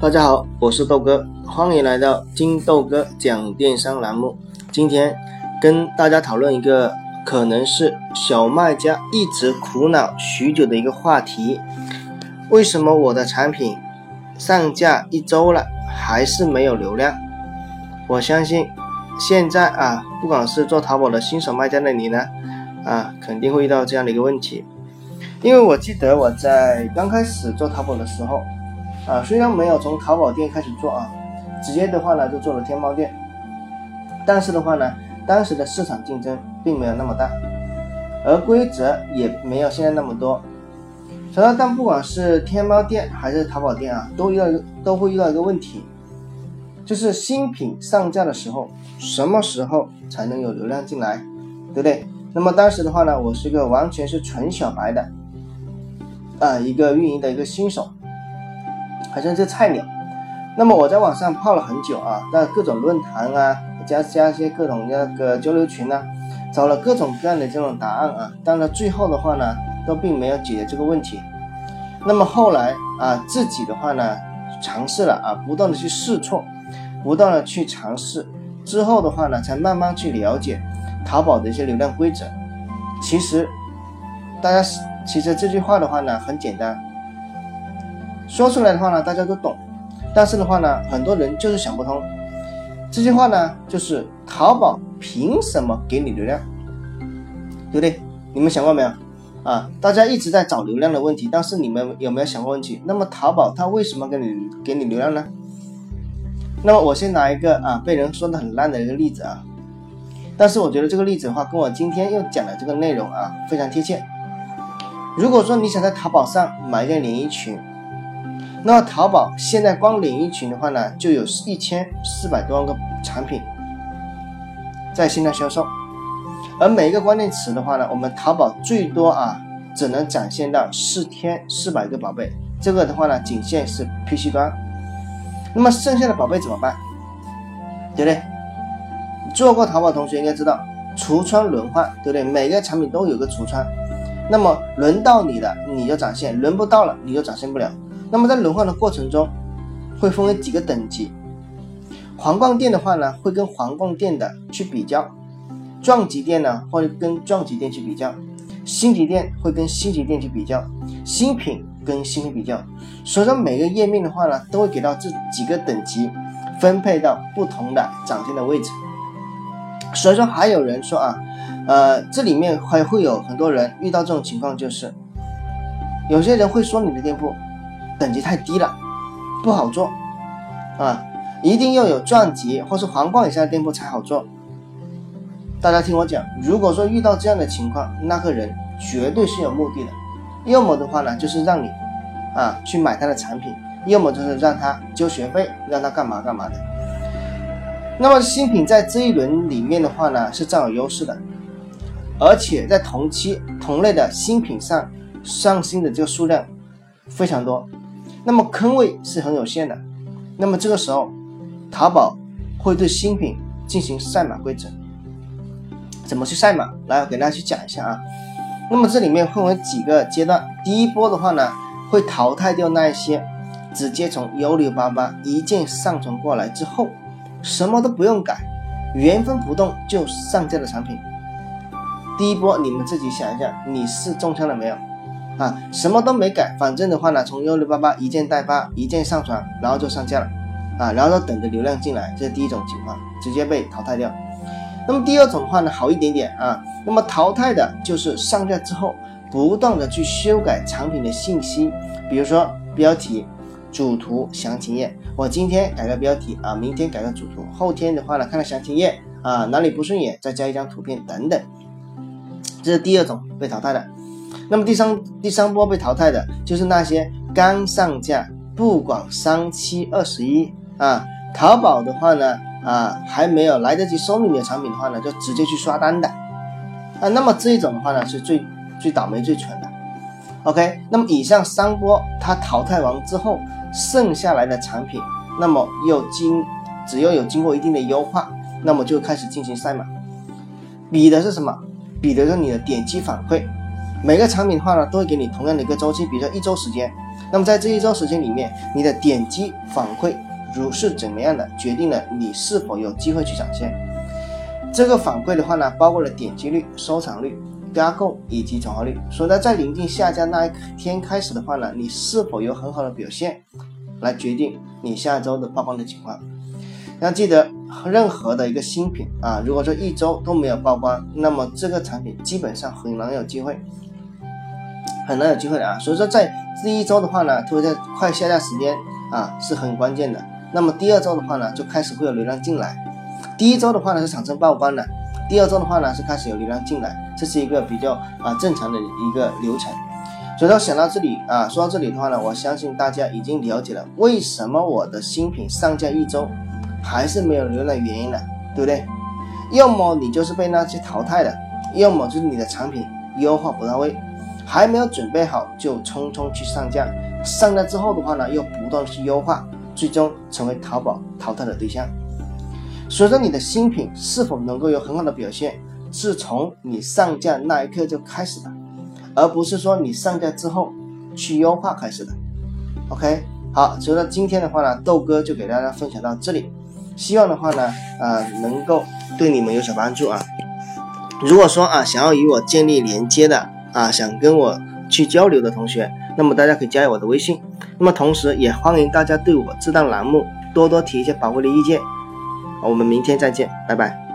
大家好，我是豆哥，欢迎来到金豆哥讲电商栏目。今天跟大家讨论一个可能是小卖家一直苦恼许久的一个话题：为什么我的产品上架一周了还是没有流量？我相信现在啊，不管是做淘宝的新手卖家的你呢，啊，肯定会遇到这样的一个问题。因为我记得我在刚开始做淘宝的时候。啊，虽然没有从淘宝店开始做啊，直接的话呢就做了天猫店，但是的话呢，当时的市场竞争并没有那么大，而规则也没有现在那么多。所以，但不管是天猫店还是淘宝店啊，都遇到都会遇到一个问题，就是新品上架的时候，什么时候才能有流量进来，对不对？那么当时的话呢，我是一个完全是纯小白的啊，一个运营的一个新手。好像是菜鸟，那么我在网上泡了很久啊，在各种论坛啊，加加一些各种那个交流群呢，找了各种各样的这种答案啊，但是最后的话呢，都并没有解决这个问题。那么后来啊，自己的话呢，尝试了啊，不断的去试错，不断的去尝试，之后的话呢，才慢慢去了解淘宝的一些流量规则。其实，大家其实这句话的话呢，很简单。说出来的话呢，大家都懂，但是的话呢，很多人就是想不通。这句话呢，就是淘宝凭什么给你流量，对不对？你们想过没有？啊，大家一直在找流量的问题，但是你们有没有想过问题？那么淘宝它为什么给你给你流量呢？那么我先拿一个啊被人说的很烂的一个例子啊，但是我觉得这个例子的话，跟我今天要讲的这个内容啊非常贴切。如果说你想在淘宝上买一个连衣裙。那淘宝现在光领域群的话呢，就有一千四百多万个产品在线上销售，而每一个关键词的话呢，我们淘宝最多啊只能展现到四天四百个宝贝，这个的话呢仅限是 PC 端。那么剩下的宝贝怎么办？对不对？做过淘宝同学应该知道，橱窗轮换，对不对？每个产品都有个橱窗，那么轮到你的你就展现，轮不到了你就展现不了。那么在轮换的过程中，会分为几个等级。皇冠店的话呢，会跟皇冠店的去比较；撞级店呢，会跟撞级店去比较；星级店会跟星级店去比较；新品跟新品比较。所以说每个页面的话呢，都会给到这几个等级，分配到不同的展现的位置。所以说还有人说啊，呃，这里面还会有很多人遇到这种情况，就是有些人会说你的店铺。等级太低了，不好做啊！一定要有钻级或是皇冠以上的店铺才好做。大家听我讲，如果说遇到这样的情况，那个人绝对是有目的的，要么的话呢，就是让你啊去买他的产品，要么就是让他交学费，让他干嘛干嘛的。那么新品在这一轮里面的话呢，是占有优势的，而且在同期同类的新品上上新的这个数量非常多。那么坑位是很有限的，那么这个时候，淘宝会对新品进行赛马规则。怎么去赛马？来，我给大家去讲一下啊。那么这里面分为几个阶段，第一波的话呢，会淘汰掉那一些直接从幺六八八一键上传过来之后，什么都不用改，原封不动就上架的产品。第一波你们自己想一下，你是中枪了没有？啊，什么都没改，反正的话呢，从幺六八八一键代发，一键上传，然后就上架了，啊，然后等着流量进来，这是第一种情况，直接被淘汰掉。那么第二种的话呢，好一点点啊，那么淘汰的就是上架之后，不断的去修改产品的信息，比如说标题、主图、详情页，我今天改个标题啊，明天改个主图，后天的话呢，看到详情页啊，哪里不顺眼，再加一张图片等等，这是第二种被淘汰的。那么第三第三波被淘汰的就是那些刚上架，不管三七二十一啊，淘宝的话呢啊还没有来得及收你的产品的话呢，就直接去刷单的啊。那么这一种的话呢是最最倒霉最蠢的。OK，那么以上三波它淘汰完之后，剩下来的产品，那么又经只要有经过一定的优化，那么就开始进行赛马，比的是什么？比的是你的点击反馈。每个产品的话呢，都会给你同样的一个周期，比如说一周时间。那么在这一周时间里面，你的点击反馈如是怎么样的，决定了你是否有机会去展现。这个反馈的话呢，包括了点击率、收藏率、加购以及转化率。所以呢，在临近下架那一天开始的话呢，你是否有很好的表现，来决定你下周的曝光的情况。要记得，任何的一个新品啊，如果说一周都没有曝光，那么这个产品基本上很难有机会。很难有机会的啊，所以说在第一周的话呢，特别在快下架时间啊是很关键的。那么第二周的话呢，就开始会有流量进来。第一周的话呢是产生曝光的，第二周的话呢是开始有流量进来，这是一个比较啊正常的一个流程。所以说想到这里啊，说到这里的话呢，我相信大家已经了解了为什么我的新品上架一周还是没有流量原因了，对不对？要么你就是被那些淘汰的，要么就是你的产品优化不到位。还没有准备好就匆匆去上架，上架之后的话呢，又不断去优化，最终成为淘宝淘汰的对象。所以说，你的新品是否能够有很好的表现，是从你上架那一刻就开始的，而不是说你上架之后去优化开始的。OK，好，所以说今天的话呢，豆哥就给大家分享到这里，希望的话呢，呃，能够对你们有所帮助啊。如果说啊，想要与我建立连接的。啊，想跟我去交流的同学，那么大家可以加下我的微信。那么同时也欢迎大家对我这档栏目多多提一些宝贵的意见。我们明天再见，拜拜。